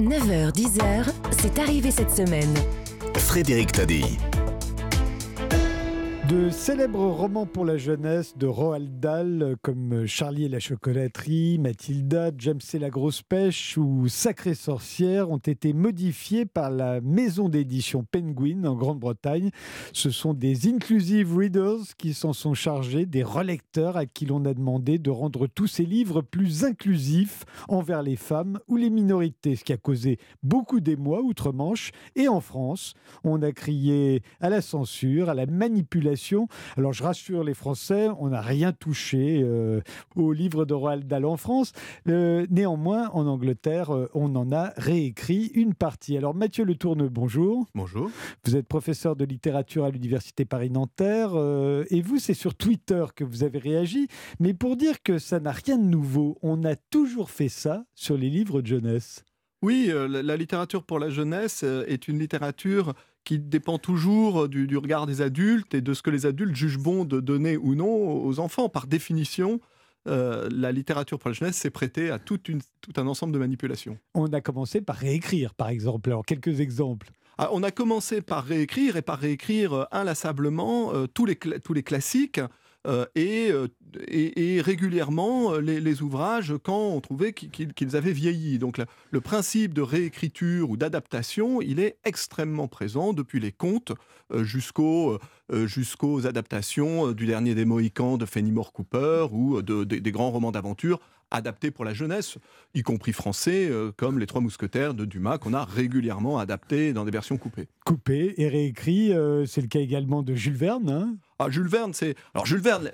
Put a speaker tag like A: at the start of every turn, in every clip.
A: 9h-10h, c'est arrivé cette semaine.
B: Frédéric Taddy.
C: De célèbres romans pour la jeunesse de Roald Dahl comme Charlie et la chocolaterie, Mathilda, James et la grosse pêche ou Sacrée sorcière ont été modifiés par la maison d'édition Penguin en Grande-Bretagne. Ce sont des inclusive readers qui s'en sont chargés, des relecteurs à qui l'on a demandé de rendre tous ces livres plus inclusifs envers les femmes ou les minorités, ce qui a causé beaucoup d'émoi outre-Manche et en France. On a crié à la censure, à la manipulation alors je rassure les Français, on n'a rien touché euh, au livre de Roald Dahl en France. Euh, néanmoins, en Angleterre, euh, on en a réécrit une partie. Alors Mathieu Le Tourne, bonjour.
D: Bonjour.
C: Vous êtes professeur de littérature à l'Université Paris-Nanterre et vous, c'est sur Twitter que vous avez réagi, mais pour dire que ça n'a rien de nouveau, on a toujours fait ça sur les livres de jeunesse.
D: Oui, la littérature pour la jeunesse est une littérature qui dépend toujours du, regard des adultes et de ce que les adultes jugent bon de donner ou non aux enfants. Par définition, euh, la littérature pour la jeunesse s'est prêtée à tout un ensemble de manipulations.
C: On a commencé par réécrire, par exemple. Alors, quelques exemples.
D: Ah, on a commencé par réécrire et par réécrire euh, inlassablement euh, tous, les tous les classiques euh, euh, et, régulièrement euh, les, ouvrages quand on trouvait qu'ils avaient vieilli. Donc le principe de réécriture ou d'adaptation, il est extrêmement présent depuis les contes jusqu'aux adaptations du dernier des Mohicans de Fenimore Cooper ou des grands romans d'aventure adaptés pour la jeunesse, y compris français, comme Les Trois Mousquetaires de Dumas, qu'on a régulièrement adapté dans des versions coupées.
C: Coupées et réécrits, c'est le cas également de Jules Verne. Hein?
D: Ah, Jules Verne, c'est. Alors, Jules Verne,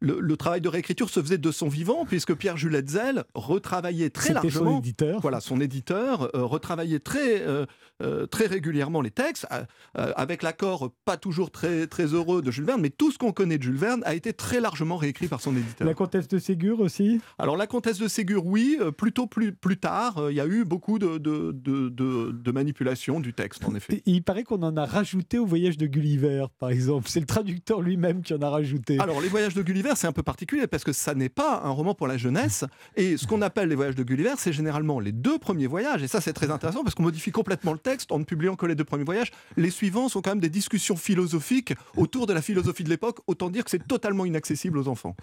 D: le, travail de réécriture se faisait de son vivant, puisque Pierre Jules Hetzel retravaillait très largement.
C: son éditeur.
D: Voilà, son éditeur euh, retravaillait très, euh, euh, très régulièrement les textes, avec l'accord pas toujours très, très heureux de Jules Verne, mais tout ce qu'on connaît de Jules Verne a été très largement réécrit par son éditeur.
C: La comtesse de Ségur aussi?
D: Alors, la comtesse de Ségur, oui, plutôt plus, plus tard, il y a eu beaucoup de, de, de, de, manipulation du texte, en effet.
C: il paraît qu'on en a rajouté au voyage de Gulliver, par exemple. C'est le traducteur lui-même qui en a rajouté.
D: Alors, Les Voyages de Gulliver, c'est un peu particulier parce que ça n'est pas un roman pour la jeunesse. Et ce qu'on appelle Les Voyages de Gulliver, c'est généralement les deux premiers voyages. Et ça, c'est très intéressant parce qu'on modifie complètement le texte en ne publiant que les deux premiers voyages. Les suivants sont quand même des discussions philosophiques autour de la philosophie de l'époque. Autant dire que c'est totalement inaccessible aux enfants.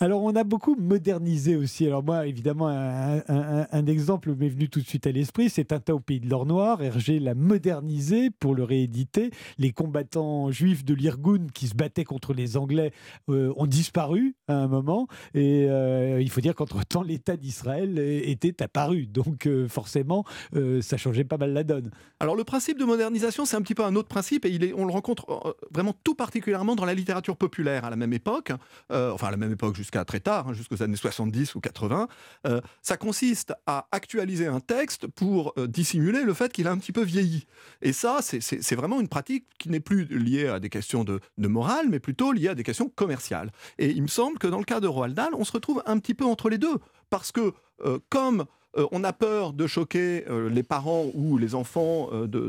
C: Alors, on a beaucoup modernisé aussi. Alors, moi, évidemment, un, exemple m'est venu tout de suite à l'esprit c'est Tintin au pays de l'or noir. Hergé l'a modernisé pour le rééditer. Les combattants juifs de l'Irgun qui se battaient contre les Anglais euh, ont disparu à un moment. Et euh, il faut dire qu'entre-temps, l'État d'Israël était apparu. Donc euh, forcément, ça changeait pas mal la donne.
D: Alors le principe de modernisation, c'est un petit peu un autre principe et il est, on le rencontre vraiment tout particulièrement dans la littérature populaire à la même époque, enfin à la même époque jusqu'à très tard, hein, jusqu'aux années 70 ou 80. ça consiste à actualiser un texte pour dissimuler le fait qu'il a un petit peu vieilli. Et ça, c'est vraiment une pratique qui n'est plus liée à des questions de morale mais plutôt lié à des questions commerciales. Et il me semble que dans le cas de Roald Dahl, on se retrouve un petit peu entre les deux, parce que euh, comme euh, on a peur de choquer euh, les parents ou les enfants de,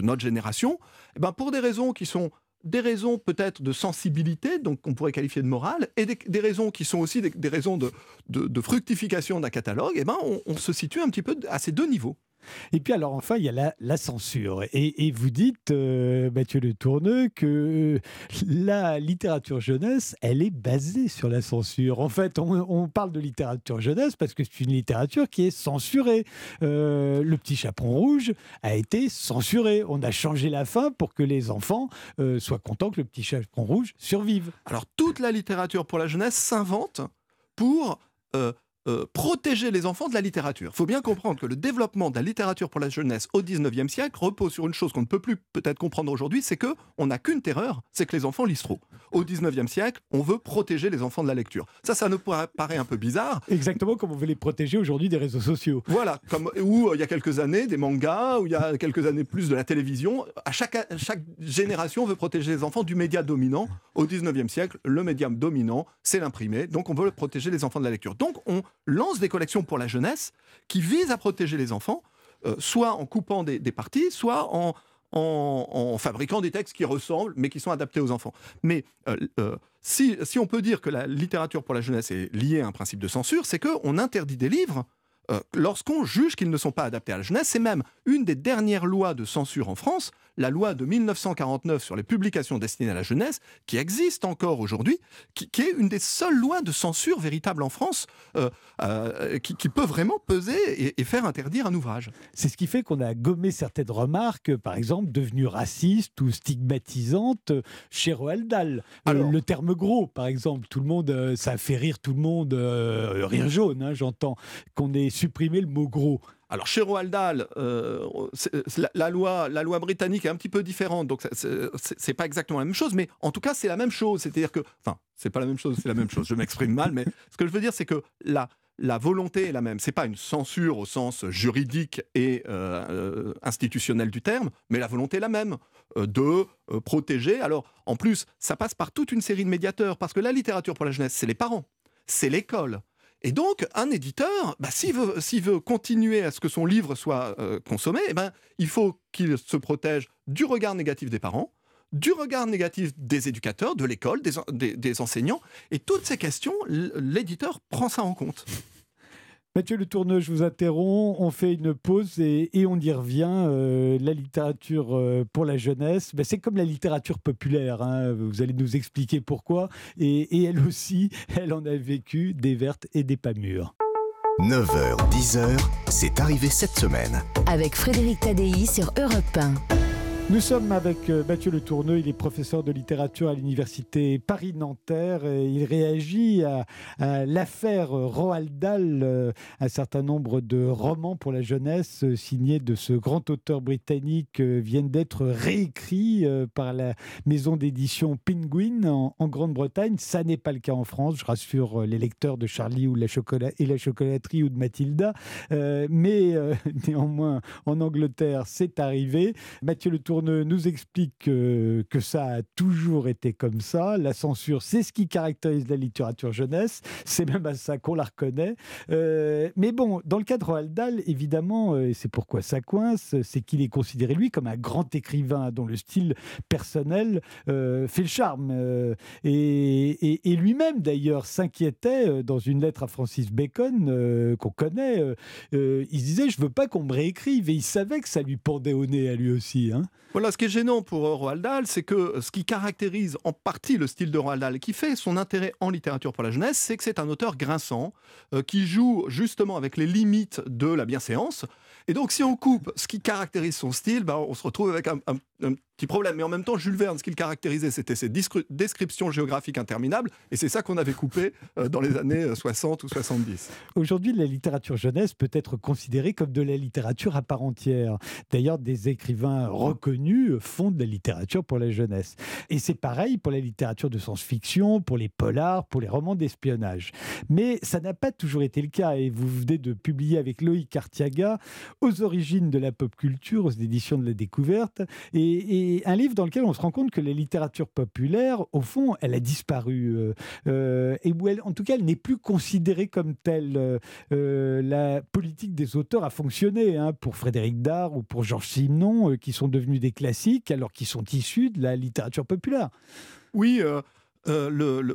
D: notre génération, eh ben pour des raisons qui sont des raisons peut-être de sensibilité, donc on pourrait qualifier de morale, et des, raisons qui sont aussi des, raisons de, fructification d'un catalogue, et eh ben on se situe un petit peu à ces deux niveaux.
C: Et puis alors enfin, il y a la, censure. Et, vous dites, euh, Mathieu Le Tourneux, que la littérature jeunesse, elle est basée sur la censure. En fait, on, parle de littérature jeunesse parce que c'est une littérature qui est censurée. Euh, le petit chaperon rouge a été censuré. On a changé la fin pour que les enfants euh, soient contents que le petit chaperon rouge survive.
D: Alors toute la littérature pour la jeunesse s'invente pour euh, protéger les enfants de la littérature. Il faut bien comprendre que le développement de la littérature pour la jeunesse au 19e siècle repose sur une chose qu'on ne peut plus peut-être comprendre aujourd'hui, c'est que on n'a qu'une terreur, c'est que les enfants lisent trop. Au 19e siècle, on veut protéger les enfants de la lecture. Ça, ça nous paraît un peu bizarre.
C: Exactement comme on veut les protéger aujourd'hui des réseaux sociaux.
D: Voilà, comme où euh, il y a quelques années des mangas, où il y a quelques années plus de la télévision. À chaque, chaque génération, on veut protéger les enfants du média dominant. Au 19e siècle, le média dominant, c'est l'imprimé. Donc on veut protéger les enfants de la lecture. Donc on lance des collections pour la jeunesse qui visent à protéger les enfants, euh, soit en coupant des, parties, soit en, en, fabriquant des textes qui ressemblent, mais qui sont adaptés aux enfants. Mais euh, euh, si, si, on peut dire que la littérature pour la jeunesse est liée à un principe de censure, c'est qu'on interdit des livres euh, lorsqu'on juge qu'ils ne sont pas adaptés à la jeunesse. C'est même une des dernières lois de censure en France, la loi de 1949 sur les publications destinées à la jeunesse, qui existe encore aujourd'hui, qui, est une des seules lois de censure véritable en France, euh, euh, qui, peut vraiment peser et, faire interdire un ouvrage.
C: C'est ce qui fait qu'on a gommé certaines remarques, par exemple, devenues racistes ou stigmatisantes chez Roald Dahl. le terme gros, par exemple, tout le monde, ça fait rire tout le monde, rire jaune, hein, j'entends, qu'on ait supprimé le mot gros.
D: Alors chez Roald Dahl, euh, la, loi, la loi britannique est un petit peu différente, donc c'est pas exactement la même chose, mais en tout cas c'est la même chose. C'est-à-dire que, enfin, c'est pas la même chose, c'est la même chose. Je m'exprime mal, mais ce que je veux dire, c'est que la, la volonté est la même. C'est pas une censure au sens juridique et euh, euh, institutionnel du terme, mais la volonté est la même de protéger. Alors en plus, ça passe par toute une série de médiateurs, parce que la littérature pour la jeunesse, c'est les parents, c'est l'école, et donc, un éditeur, bah, s'il veut, continuer à ce que son livre soit euh, consommé, eh ben, il faut qu'il se protège du regard négatif des parents, du regard négatif des éducateurs, de l'école, des, enseignants. Et toutes ces questions, l'éditeur prend ça en compte.
C: Mathieu Le Tourneux, je vous interromps. On fait une pause et, on y revient. Euh, la littérature euh, pour la jeunesse, ben, c'est comme la littérature populaire. Hein. Vous allez nous expliquer pourquoi. Et, elle aussi, elle en a vécu des vertes et des pas mûres.
B: 9h, 10h, c'est arrivé cette semaine.
A: Avec Frédéric Tadei sur Europe 1.
C: Nous sommes avec euh, Mathieu Le Tourneux, il est professeur de littérature à l'université Paris-Nanterre il réagit à, l'affaire Roald Dahl, euh, un certain nombre de romans pour la jeunesse euh, signés de ce grand auteur britannique viennent d'être réécrits par la maison d'édition Penguin en, Grande-Bretagne. Ça n'est pas le cas en France, je rassure les lecteurs de Charlie ou la et la chocolaterie ou de Mathilda, mais néanmoins en Angleterre c'est arrivé. Mathieu Le nous explique que, ça a toujours été comme ça. La censure, c'est ce qui caractérise la littérature jeunesse. C'est même à ça qu'on la reconnaît. Euh, mais bon, dans le cas de Roald Dahl, évidemment, euh, et c'est pourquoi ça coince, c'est qu'il est considéré, lui, comme un grand écrivain dont le style personnel euh, fait le charme. et, lui-même, d'ailleurs, s'inquiétait dans une lettre à Francis Bacon, qu'on connaît. il disait Je veux pas qu'on me réécrive. Et il savait que ça lui pendait au nez à lui aussi. Hein.
D: Voilà, ce qui est gênant pour Roald Dahl, c'est que ce qui caractérise en partie le style de Roald Dahl, qui fait son intérêt en littérature pour la jeunesse, c'est que c'est un auteur grinçant, euh, qui joue justement avec les limites de la bienséance. Et donc, si on coupe ce qui caractérise son style, ben, on se retrouve avec un, petit problème. Mais en même temps, Jules Verne, ce qu'il caractérisait, c'était ses descriptions géographiques interminables. Et c'est ça qu'on avait coupé euh, dans les années 60 euh, ou 70.
C: Aujourd'hui, la littérature jeunesse peut être considérée comme de la littérature à part entière. D'ailleurs, des écrivains reconnus font de la littérature pour la jeunesse. Et c'est pareil pour la littérature de science-fiction, pour les polars, pour les romans d'espionnage. Mais ça n'a pas toujours été le cas. Et vous venez de publier avec Loïc Artiaga aux origines de la pop culture, aux éditions de la découverte. et un livre dans lequel on se rend compte que la littérature populaire, au fond, elle a disparu. Euh, euh, et où en tout cas, elle n'est plus considérée comme telle. Euh, la politique des auteurs a fonctionné hein, pour Frédéric Dard ou pour Georges Simenon, qui sont devenus des classiques alors qu'ils sont issus de la littérature populaire.
D: Oui.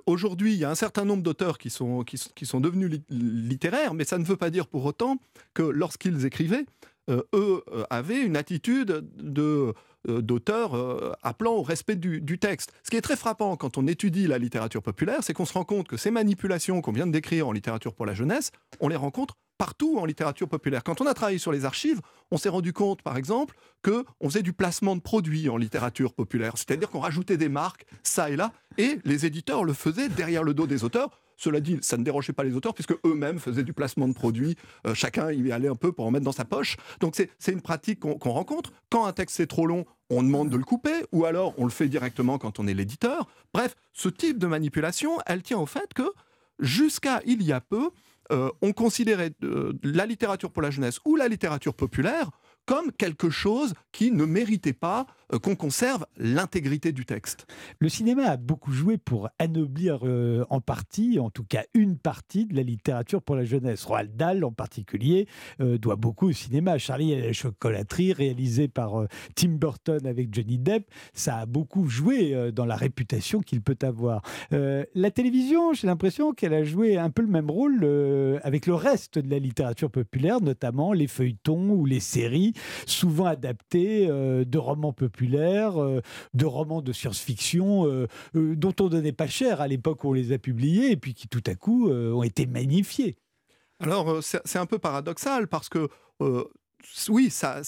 D: Aujourd'hui, il y a un certain nombre d'auteurs qui sont, qui, sont devenus littéraires, mais ça ne veut pas dire pour autant que lorsqu'ils écrivaient, eux avaient une attitude de d'auteurs euh, appelant au respect du, texte. Ce qui est très frappant quand on étudie la littérature populaire, c'est qu'on se rend compte que ces manipulations qu'on vient de décrire en littérature pour la jeunesse, on les rencontre partout en littérature populaire. Quand on a travaillé sur les archives, on s'est rendu compte, par exemple, que on faisait du placement de produits en littérature populaire, c'est-à-dire qu'on rajoutait des marques ça et là, et les éditeurs le faisaient derrière le dos des auteurs cela dit, ça ne dérangeait pas les auteurs puisque eux-mêmes faisaient du placement de produits. Euh, chacun y allait un peu pour en mettre dans sa poche. Donc c'est une pratique qu'on rencontre. Quand un texte est trop long, on demande de le couper, ou alors on le fait directement quand on est l'éditeur. Bref, ce type de manipulation, elle tient au fait que jusqu'à il y a peu, euh, on considérait euh, la littérature pour la jeunesse ou la littérature populaire comme quelque chose qui ne méritait pas euh, qu'on conserve l'intégrité du texte.
C: Le cinéma a beaucoup joué pour anoblir euh, en partie, en tout cas une partie de la littérature pour la jeunesse. Roald Dahl en particulier euh, doit beaucoup au cinéma. Charlie et la chocolaterie, réalisé par Tim Burton avec Johnny Depp, ça a beaucoup joué dans la réputation qu'il peut avoir. la télévision, j'ai l'impression qu'elle a joué un peu le même rôle avec le reste de la littérature populaire, notamment les feuilletons ou les séries, souvent adaptées de romans populaires euh, de romans de science-fiction euh, euh, dont on donnait pas cher à l'époque où on les a publiés et puis qui tout à coup ont été magnifiés.
D: Alors c'est un peu paradoxal parce que oui, ça,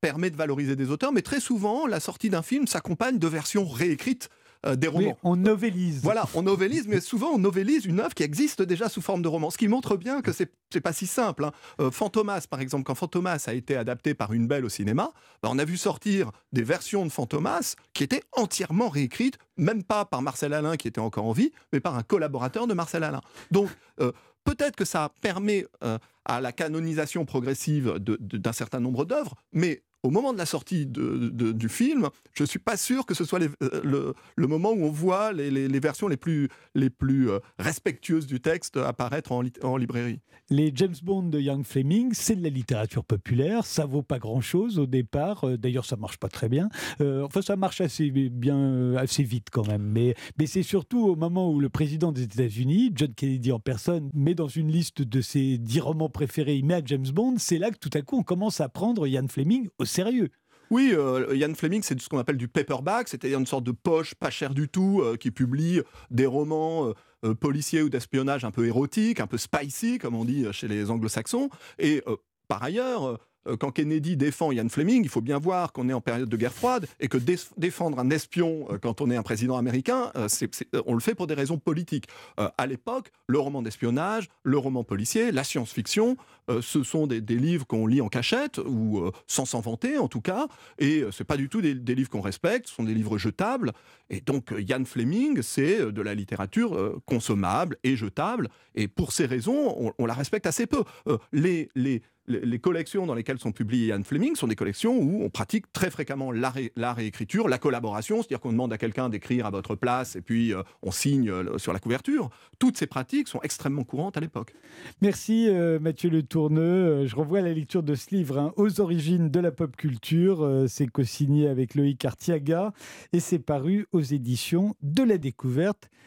D: permet de valoriser des auteurs, mais très souvent, la sortie d'un film s'accompagne de versions réécrites euh, des romans.
C: on novélise.
D: Voilà, on novélise, mais souvent on novélise une œuvre qui existe déjà sous forme de roman. Ce qui montre bien que c'est n'est pas si simple. Hein. Euh, Fantomas, par exemple, quand Fantomas a été adapté par une belle au cinéma, bah, on a vu sortir des versions de Fantomas qui étaient entièrement réécrites, même pas par Marcel Alain qui était encore en vie, mais par un collaborateur de Marcel Alain. Donc euh, peut-être que ça permet à la canonisation progressive d'un certain nombre d'œuvres, mais au moment de la sortie du film, je ne suis pas sûr que ce soit euh, le, moment où on voit les, versions les plus, euh, respectueuses du texte apparaître en, librairie.
C: Les James Bond de Young Fleming, c'est de la littérature populaire, ça vaut pas grand-chose au départ, euh, d'ailleurs ça marche pas très bien, enfin ça marche assez bien, assez vite quand même, mais, mais c'est surtout au moment où le président des États-Unis, John Kennedy en personne, met dans une liste de ses dix romans préférés, il met à James Bond, c'est là que tout à coup on commence à prendre Ian Fleming au sérieux.
D: Oui, euh, Fleming, c'est ce qu'on appelle du paperback, c'est-à-dire une sorte de poche pas cher du tout, euh, qui publie des romans euh, policiers ou d'espionnage un peu érotiques, un peu spicy, comme on dit chez les anglo-saxons. Et par ailleurs, euh, quand Kennedy défend Ian Fleming, il faut bien voir qu'on est en période de guerre froide et que défendre un espion euh, quand on est un président américain, euh, on le fait pour des raisons politiques. à l'époque, le roman d'espionnage, le roman policier, la science-fiction, ce sont des, livres qu'on lit en cachette ou sans s'en vanter en tout cas, et c'est pas du tout des, livres qu'on respecte, ce sont des livres jetables. Et donc Ian Fleming, c'est de la littérature consommable et jetable, et pour ces raisons, on, on la respecte assez peu. les, les les collections dans lesquelles sont publiés Ian Fleming sont des collections où on pratique très fréquemment l'art et, écriture, la collaboration, c'est-à-dire qu'on demande à quelqu'un d'écrire à votre place et puis euh, on signe euh, sur la couverture. Toutes ces pratiques sont extrêmement courantes à l'époque.
C: Merci euh, Mathieu Le Tourneux. Je revois la lecture de ce livre, hein, Aux origines de la pop culture. c'est co-signé avec Loïc Artiaga et c'est paru aux éditions de la découverte.